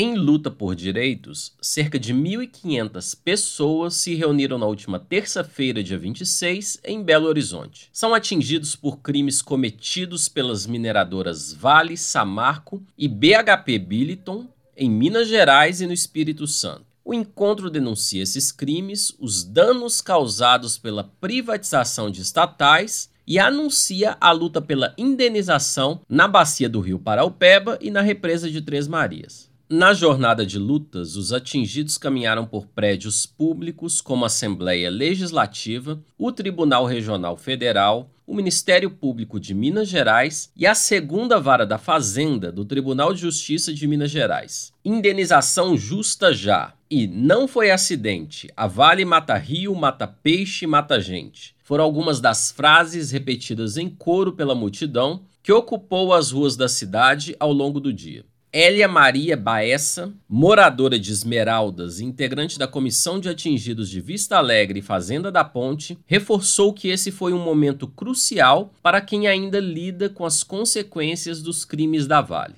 Em luta por direitos, cerca de 1.500 pessoas se reuniram na última terça-feira, dia 26, em Belo Horizonte. São atingidos por crimes cometidos pelas mineradoras Vale, Samarco e BHP Billiton, em Minas Gerais e no Espírito Santo. O encontro denuncia esses crimes, os danos causados pela privatização de estatais e anuncia a luta pela indenização na bacia do Rio Paraupeba e na represa de Três Marias. Na jornada de lutas, os atingidos caminharam por prédios públicos como a Assembleia Legislativa, o Tribunal Regional Federal, o Ministério Público de Minas Gerais e a segunda vara da Fazenda do Tribunal de Justiça de Minas Gerais. Indenização justa já. E não foi acidente. A Vale mata rio, mata peixe, mata gente. Foram algumas das frases repetidas em coro pela multidão que ocupou as ruas da cidade ao longo do dia. Elia Maria Baessa, moradora de Esmeraldas integrante da Comissão de Atingidos de Vista Alegre e Fazenda da Ponte, reforçou que esse foi um momento crucial para quem ainda lida com as consequências dos crimes da Vale.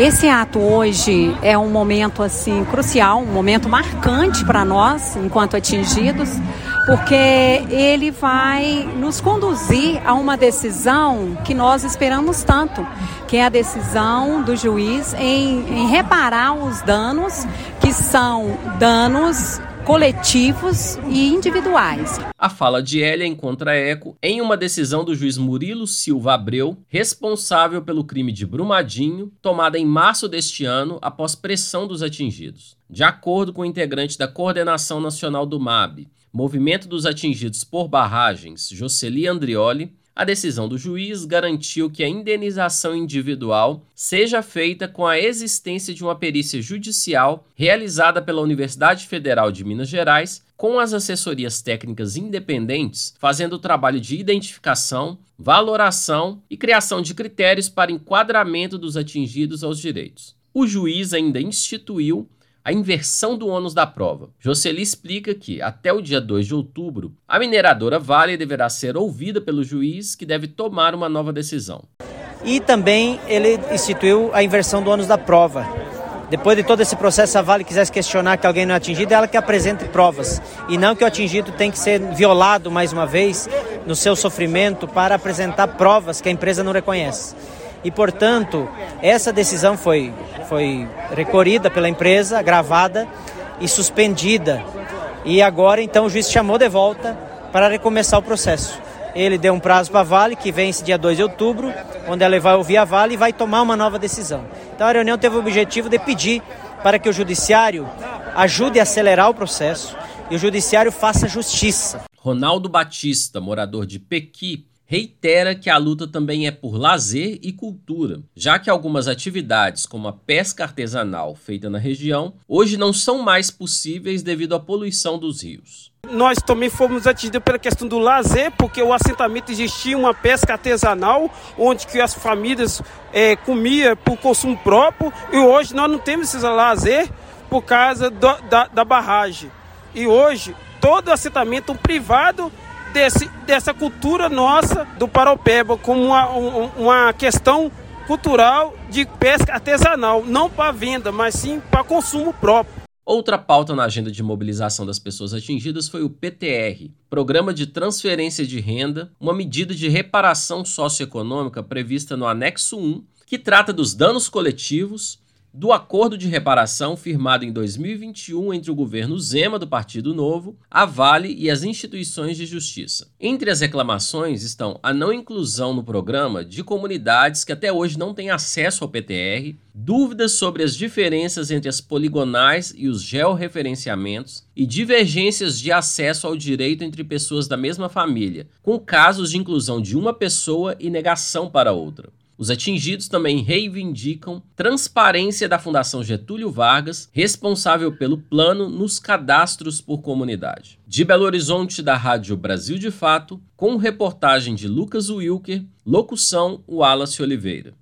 Esse ato hoje é um momento assim crucial, um momento marcante para nós enquanto atingidos, porque ele vai nos conduzir a uma decisão que nós esperamos tanto, que é a decisão do juiz em, em reparar os danos que são danos coletivos e individuais. A fala de Elia encontra eco em uma decisão do juiz Murilo Silva Abreu, responsável pelo crime de Brumadinho, tomada em março deste ano após pressão dos atingidos. De acordo com o integrante da Coordenação Nacional do MAB, Movimento dos Atingidos por Barragens, Jocely Andrioli, a decisão do juiz garantiu que a indenização individual seja feita com a existência de uma perícia judicial realizada pela Universidade Federal de Minas Gerais, com as assessorias técnicas independentes fazendo o trabalho de identificação, valoração e criação de critérios para enquadramento dos atingidos aos direitos. O juiz ainda instituiu a inversão do ônus da prova. Jocely explica que, até o dia 2 de outubro, a mineradora Vale deverá ser ouvida pelo juiz, que deve tomar uma nova decisão. E também ele instituiu a inversão do ônus da prova. Depois de todo esse processo, a Vale quisesse questionar que alguém não é atingido, é ela que apresente provas. E não que o atingido tem que ser violado mais uma vez no seu sofrimento para apresentar provas que a empresa não reconhece e, portanto, essa decisão foi, foi recorrida pela empresa, gravada e suspendida. E agora, então, o juiz chamou de volta para recomeçar o processo. Ele deu um prazo para a Vale, que vence dia 2 de outubro, onde ela vai ouvir a Vale e vai tomar uma nova decisão. Então, a reunião teve o objetivo de pedir para que o Judiciário ajude a acelerar o processo e o Judiciário faça justiça. Ronaldo Batista, morador de Pequi, reitera que a luta também é por lazer e cultura, já que algumas atividades, como a pesca artesanal feita na região, hoje não são mais possíveis devido à poluição dos rios. Nós também fomos atingidos pela questão do lazer, porque o assentamento existia uma pesca artesanal, onde que as famílias é, comiam por consumo próprio, e hoje nós não temos esse lazer por causa do, da, da barragem. E hoje, todo assentamento privado desse, dessa cultura nossa do Paraupeba como uma, uma questão cultural de pesca artesanal, não para venda, mas sim para consumo próprio. Outra pauta na agenda de mobilização das pessoas atingidas foi o PTR, Programa de Transferência de Renda, uma medida de reparação socioeconômica prevista no anexo 1, que trata dos danos coletivos do acordo de reparação firmado em 2021 entre o governo Zema do Partido Novo, a Vale e as instituições de justiça. Entre as reclamações estão a não inclusão no programa de comunidades que até hoje não têm acesso ao PTR, dúvidas sobre as diferenças entre as poligonais e os georreferenciamentos e divergências de acesso ao direito entre pessoas da mesma família, com casos de inclusão de uma pessoa e negação para outra. Os atingidos também reivindicam transparência da Fundação Getúlio Vargas, responsável pelo plano nos cadastros por comunidade. De Belo Horizonte, da Rádio Brasil de Fato, com reportagem de Lucas Wilker, locução Wallace Oliveira.